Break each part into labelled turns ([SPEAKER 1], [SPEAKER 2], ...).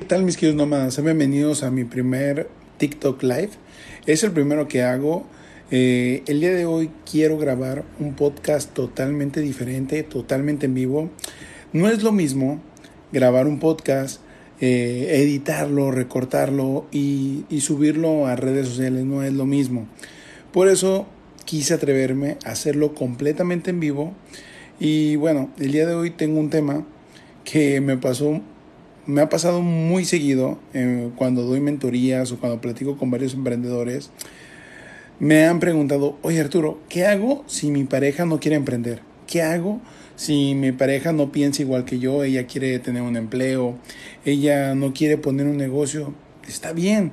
[SPEAKER 1] ¿Qué tal mis queridos nómadas? Bienvenidos a mi primer TikTok Live. Es el primero que hago. Eh, el día de hoy quiero grabar un podcast totalmente diferente, totalmente en vivo. No es lo mismo grabar un podcast, eh, editarlo, recortarlo y, y subirlo a redes sociales. No es lo mismo. Por eso quise atreverme a hacerlo completamente en vivo. Y bueno, el día de hoy tengo un tema que me pasó me ha pasado muy seguido eh, cuando doy mentorías o cuando platico con varios emprendedores. Me han preguntado, oye Arturo, ¿qué hago si mi pareja no quiere emprender? ¿Qué hago si mi pareja no piensa igual que yo? Ella quiere tener un empleo, ella no quiere poner un negocio. Está bien,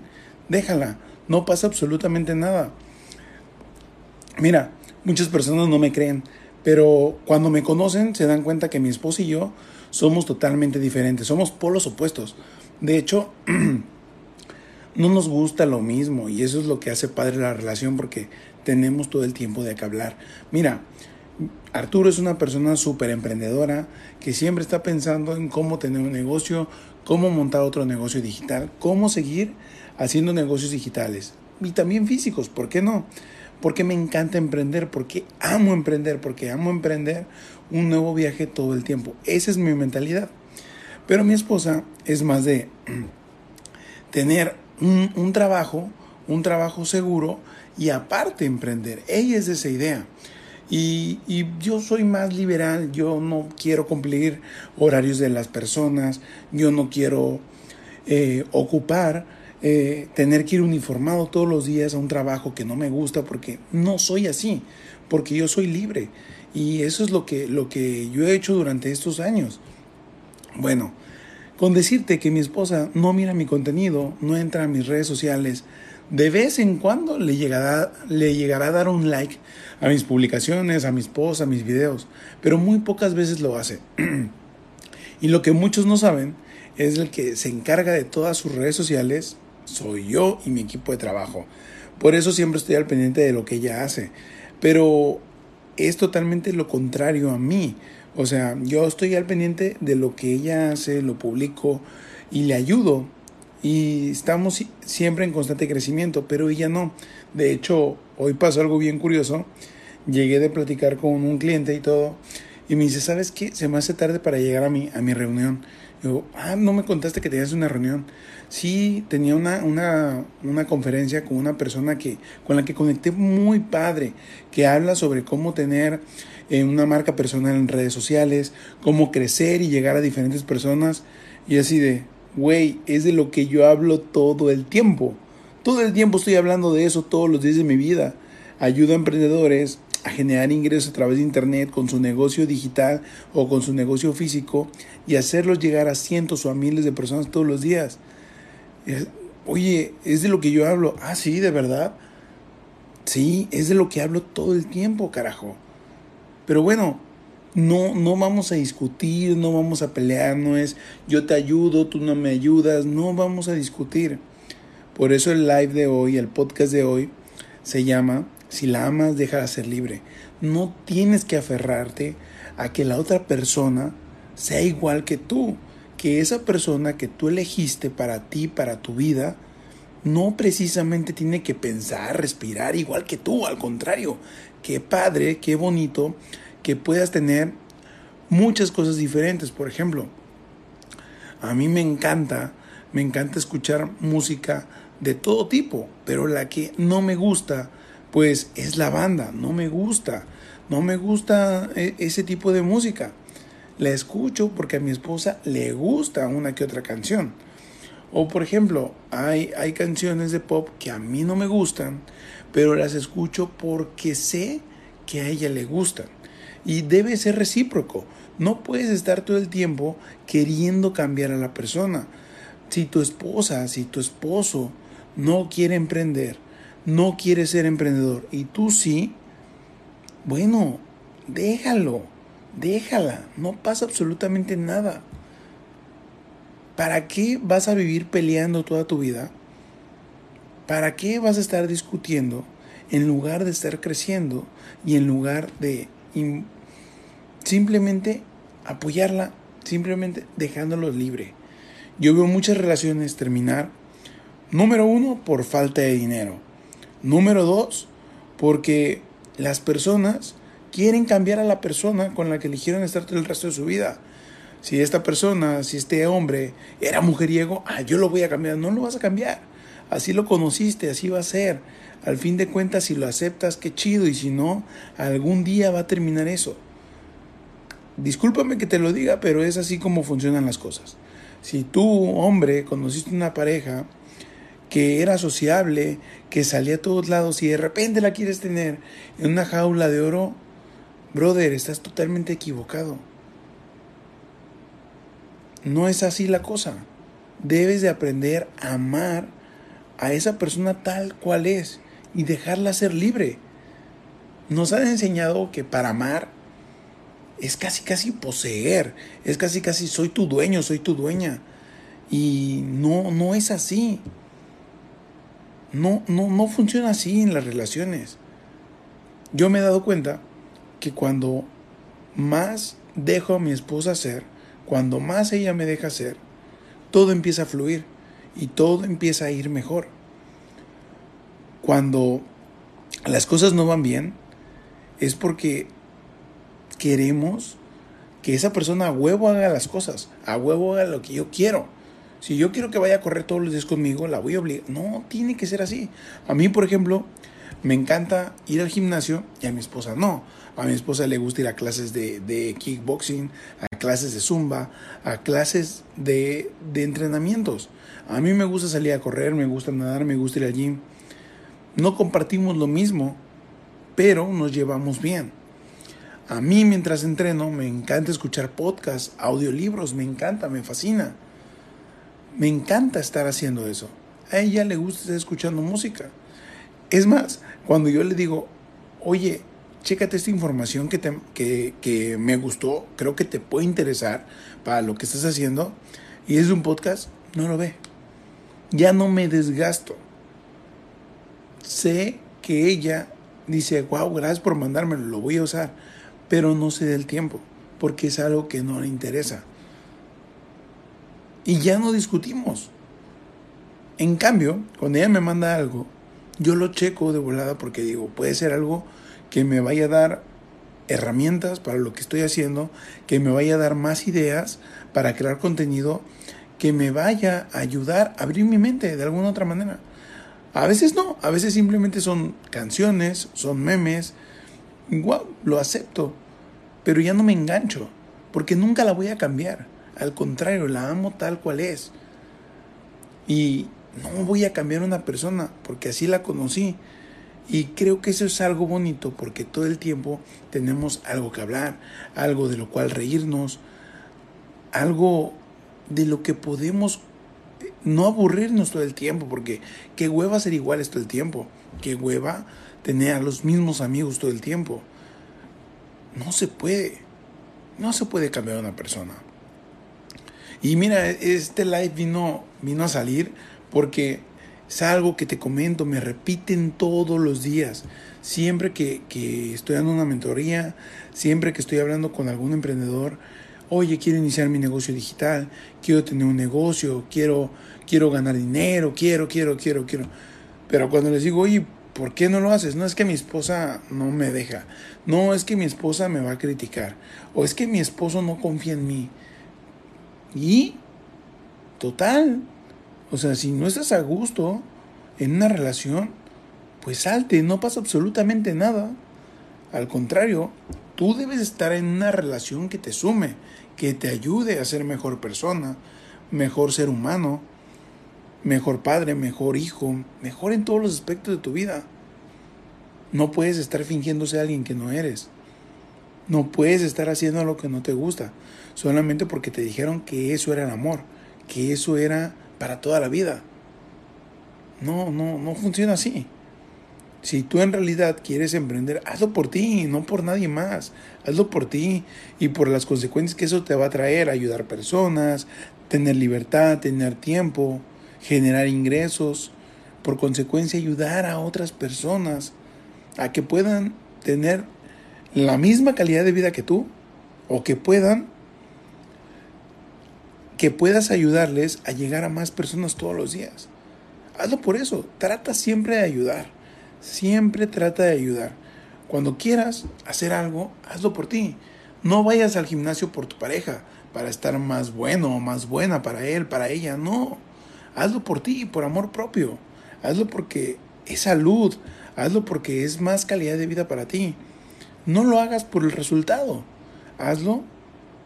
[SPEAKER 1] déjala, no pasa absolutamente nada. Mira, muchas personas no me creen, pero cuando me conocen se dan cuenta que mi esposa y yo somos totalmente diferentes, somos polos opuestos. De hecho, no nos gusta lo mismo y eso es lo que hace padre la relación porque tenemos todo el tiempo de que hablar. Mira, Arturo es una persona súper emprendedora que siempre está pensando en cómo tener un negocio, cómo montar otro negocio digital, cómo seguir haciendo negocios digitales y también físicos, ¿por qué no? Porque me encanta emprender, porque amo emprender, porque amo emprender un nuevo viaje todo el tiempo. Esa es mi mentalidad. Pero mi esposa es más de tener un, trabajo, un trabajo seguro y aparte emprender. Ella es de esa idea. Y, yo soy más liberal, yo no quiero cumplir horarios de las personas, yo no quiero eh, ocupar, eh, tener que ir uniformado todos los días a un trabajo que no me gusta porque no soy así, porque yo soy libre. Y eso es lo que, lo que yo he hecho durante estos años. Bueno, con decirte que mi esposa no mira mi contenido, no entra a mis redes sociales, de vez en cuando le llegará, le llegará a dar un like a mis publicaciones, a mi esposa, a mis videos, pero muy pocas veces lo hace. y lo que muchos no saben es el que se encarga de todas sus redes sociales, soy yo y mi equipo de trabajo. Por eso siempre estoy al pendiente de lo que ella hace. Pero es totalmente lo contrario a mí. O sea, yo estoy al pendiente de lo que ella hace, lo publico y le ayudo. Y estamos siempre en constante crecimiento, pero ella no. De hecho, hoy pasó algo bien curioso. Llegué de platicar con un cliente y todo. Y me dice, ¿sabes qué? Se me hace tarde para llegar a mi, a mi reunión. Ah, no me contaste que tenías una reunión. Sí, tenía una, una, una conferencia con una persona que, con la que conecté muy padre, que habla sobre cómo tener eh, una marca personal en redes sociales, cómo crecer y llegar a diferentes personas. Y así de, güey, es de lo que yo hablo todo el tiempo. Todo el tiempo estoy hablando de eso todos los días de mi vida. Ayudo a emprendedores a generar ingresos a través de Internet con su negocio digital o con su negocio físico y hacerlos llegar a cientos o a miles de personas todos los días. Oye, es de lo que yo hablo. Ah, sí, de verdad. Sí, es de lo que hablo todo el tiempo, carajo. Pero bueno, no, no vamos a discutir, no vamos a pelear, no es yo te ayudo, tú no me ayudas, no vamos a discutir. Por eso el live de hoy, el podcast de hoy, se llama si la amas, déjala ser libre. No tienes que aferrarte a que la otra persona sea igual que tú, que esa persona que tú elegiste para ti, para tu vida, no precisamente tiene que pensar, respirar igual que tú, al contrario, qué padre, qué bonito que puedas tener muchas cosas diferentes. Por ejemplo, a mí me encanta, me encanta escuchar música de todo tipo, pero la que no me gusta pues es la banda, no me gusta, no me gusta e, ese tipo de música. La escucho porque a mi esposa le gusta una que otra canción. O por ejemplo, hay, hay canciones de pop que a mí no me gustan, pero las escucho porque sé que a ella le gustan. Y debe ser recíproco. No puedes estar todo el tiempo queriendo cambiar a la persona. Si tu esposa, si tu esposo no quiere emprender, no quiere ser emprendedor y tú sí, bueno, déjalo, déjala, no pasa absolutamente nada. ¿Para qué vas a vivir peleando toda tu vida? ¿Para qué vas a estar discutiendo en lugar de estar creciendo y en lugar de simplemente apoyarla, simplemente dejándolo libre? yo veo muchas relaciones terminar, número uno, por falta de dinero. Número dos, porque las personas quieren cambiar a la persona con la que eligieron estar todo el resto de su vida. Si esta persona, si este hombre era mujeriego, ah, yo lo voy a cambiar. No lo vas a cambiar. Así lo conociste, así va a ser. Al fin de cuentas, si lo aceptas, qué chido. Y si no, algún día va a terminar eso. Discúlpame que te lo diga, pero es así como funcionan las cosas. Si tú, hombre, conociste una pareja que era sociable, que salía a todos lados y de repente la quieres tener en una jaula de oro, brother, estás totalmente equivocado. No es así la cosa. Debes de aprender a amar a esa persona tal cual es y dejarla ser libre. Nos han enseñado que para amar es casi casi poseer, es casi casi soy tu dueño, soy tu dueña. Y no, no es así. No, no, no funciona así en las relaciones. Yo me he dado cuenta que cuando más dejo a mi esposa ser, cuando más ella me deja ser, todo empieza a fluir y todo empieza a ir mejor. Cuando las cosas no van bien, es porque queremos que esa persona a huevo haga las cosas, a huevo haga lo que yo quiero. Si yo quiero que vaya a correr todos los días conmigo, la voy a obligar. No, tiene que ser así. A mí, por ejemplo, me encanta ir al gimnasio y a mi esposa no. A mi esposa le gusta ir a clases de, kickboxing, a clases de zumba, a clases de, de entrenamientos. A mí me gusta salir a correr, me gusta nadar, me gusta ir al gym. No compartimos lo mismo, pero nos llevamos bien. A mí mientras entreno me encanta escuchar podcasts, audiolibros, me encanta, me fascina. Me encanta estar haciendo eso. A ella le gusta estar escuchando música. Es más, cuando yo le digo, oye, chécate esta información que, te, que, que me gustó, creo que te puede interesar para lo que estás haciendo, y es un podcast, no lo ve. Ya no me desgasto. Sé que ella dice, wow, gracias por mandármelo, lo voy a usar pero no se dé el tiempo, porque es algo que no le interesa. Y ya no discutimos. En cambio, cuando ella me manda algo, yo lo checo de volada porque digo, puede ser algo que me vaya a dar herramientas para lo que estoy haciendo, que me vaya a dar más ideas para crear contenido, que me vaya a ayudar a abrir mi mente de alguna otra manera. A veces no, a veces simplemente son canciones, son memes, wow, lo acepto, pero ya no me engancho, porque nunca la voy a cambiar. Al contrario, la amo tal cual es. Y no voy a cambiar una persona, porque así la conocí. Y creo que eso es algo bonito, porque todo el tiempo tenemos algo que hablar, algo de lo cual reírnos, algo de lo que podemos no aburrirnos todo el tiempo, porque qué hueva ser iguales todo el tiempo, qué hueva tener a los mismos amigos todo el tiempo. No se puede. No se puede cambiar a una persona. Y mira, este live vino, vino a salir porque es algo que te comento, me repiten todos los días. Siempre que, que estoy dando una mentoría, siempre que estoy hablando con algún emprendedor, oye, quiero iniciar mi negocio digital, quiero tener un negocio, quiero, quiero ganar dinero, quiero, quiero, quiero, quiero. Pero cuando les digo, oye, ¿Por qué no lo haces? No es que mi esposa no me deja. No es que mi esposa me va a criticar. O es que mi esposo no confía en mí. Y, total. O sea, si no estás a gusto en una relación, pues salte, no pasa absolutamente nada. Al contrario, tú debes estar en una relación que te sume, que te ayude a ser mejor persona, mejor ser humano mejor padre, mejor hijo, mejor en todos los aspectos de tu vida. No puedes estar fingiéndose alguien que no eres. No puedes estar haciendo lo que no te gusta, solamente porque te dijeron que eso era el amor, que eso era para toda la vida. No, no, no funciona así. Si tú en realidad quieres emprender, hazlo por ti, no por nadie más. Hazlo por ti y por las consecuencias que eso te va a traer, ayudar personas, tener libertad, tener tiempo, generar ingresos, por consecuencia ayudar a otras personas a que puedan tener la misma calidad de vida que tú o que puedan que puedas ayudarles a llegar a más personas todos los días. Hazlo por eso. Trata siempre de ayudar. Siempre trata de ayudar. Cuando quieras hacer algo, hazlo por ti. No vayas al gimnasio por tu pareja para estar más bueno o más buena para él, para ella. No. Hazlo por ti, por amor propio. Hazlo porque es salud. Hazlo porque es más calidad de vida para ti. No lo hagas por el resultado. Hazlo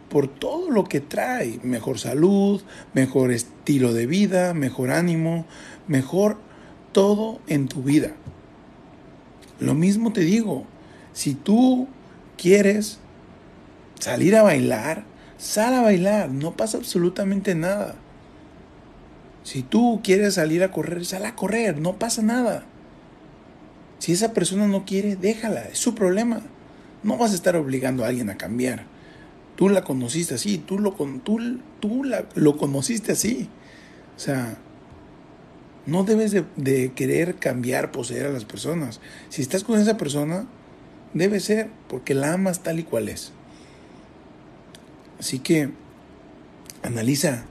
[SPEAKER 1] por todo lo que trae. Mejor salud, mejor estilo de vida, mejor ánimo, mejor todo en tu vida. Lo mismo te digo, si tú quieres salir a bailar, sal a bailar, no pasa absolutamente nada. Si tú quieres salir a correr, sal a correr, no pasa nada. Si esa persona no quiere, déjala, es su problema. No vas a estar obligando a alguien a cambiar. Tú la conociste así, tú lo, tú, tú la, lo conociste así. O sea, no debes de, de, querer cambiar, poseer a las personas. Si estás con esa persona, debe ser porque la amas tal y cual es. Así que analiza,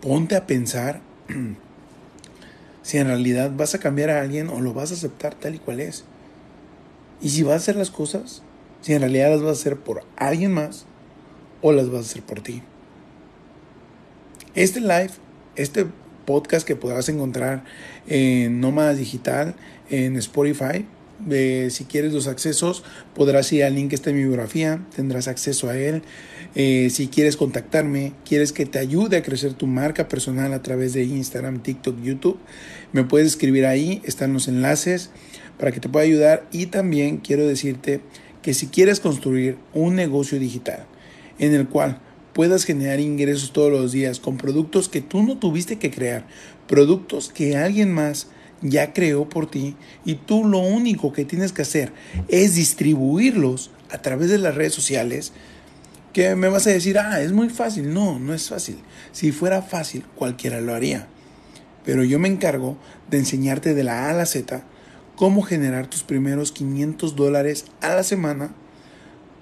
[SPEAKER 1] ponte a pensar si en realidad vas a cambiar a alguien o lo vas a aceptar tal y cual es. Y si vas a hacer las cosas, si en realidad las vas a hacer por alguien más o las vas a hacer por ti. Este live, este podcast que podrás encontrar en Nómada Digital, en Spotify, si quieres los accesos, podrás ir al link que está en mi biografía, tendrás acceso a él. Eh, si quieres contactarme, quieres que te ayude a crecer tu marca personal a través de Instagram, TikTok, YouTube, me puedes escribir ahí, están los enlaces para que te pueda ayudar. Y también quiero decirte que si quieres construir un negocio digital en el cual puedas generar ingresos todos los días con productos que tú no tuviste que crear, productos que alguien más ya creó por ti y tú lo único que tienes que hacer es distribuirlos a través de las redes sociales, que me vas a decir, ah, es muy fácil. No, no es fácil. Si fuera fácil, cualquiera lo haría. Pero yo me encargo de enseñarte de la A a la Z cómo generar tus primeros 500 dólares a la semana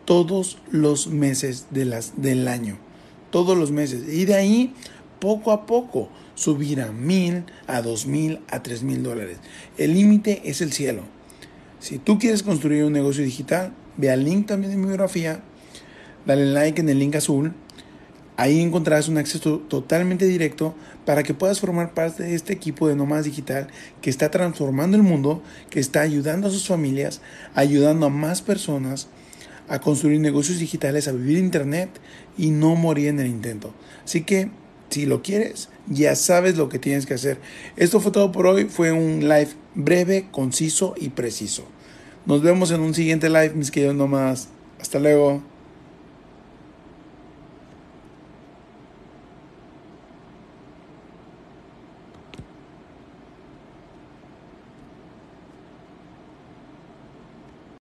[SPEAKER 1] todos los meses de las, del año. Todos los meses. Y de ahí, poco a poco, subir a mil, a dos mil, a tres mil dólares. El límite es el cielo. Si tú quieres construir un negocio digital, ve al link también de mi biografía, dale like en el link azul. Ahí encontrarás un acceso totalmente directo para que puedas formar parte de este equipo de Nomás Digital que está transformando el mundo, que está ayudando a sus familias, ayudando a más personas a construir negocios digitales, a vivir Internet y no morir en el intento. Así que si lo quieres, ya sabes lo que tienes que hacer. Esto fue todo por hoy. Fue un live breve, conciso y preciso. Nos vemos en un siguiente live, mis queridos nomás. Hasta luego.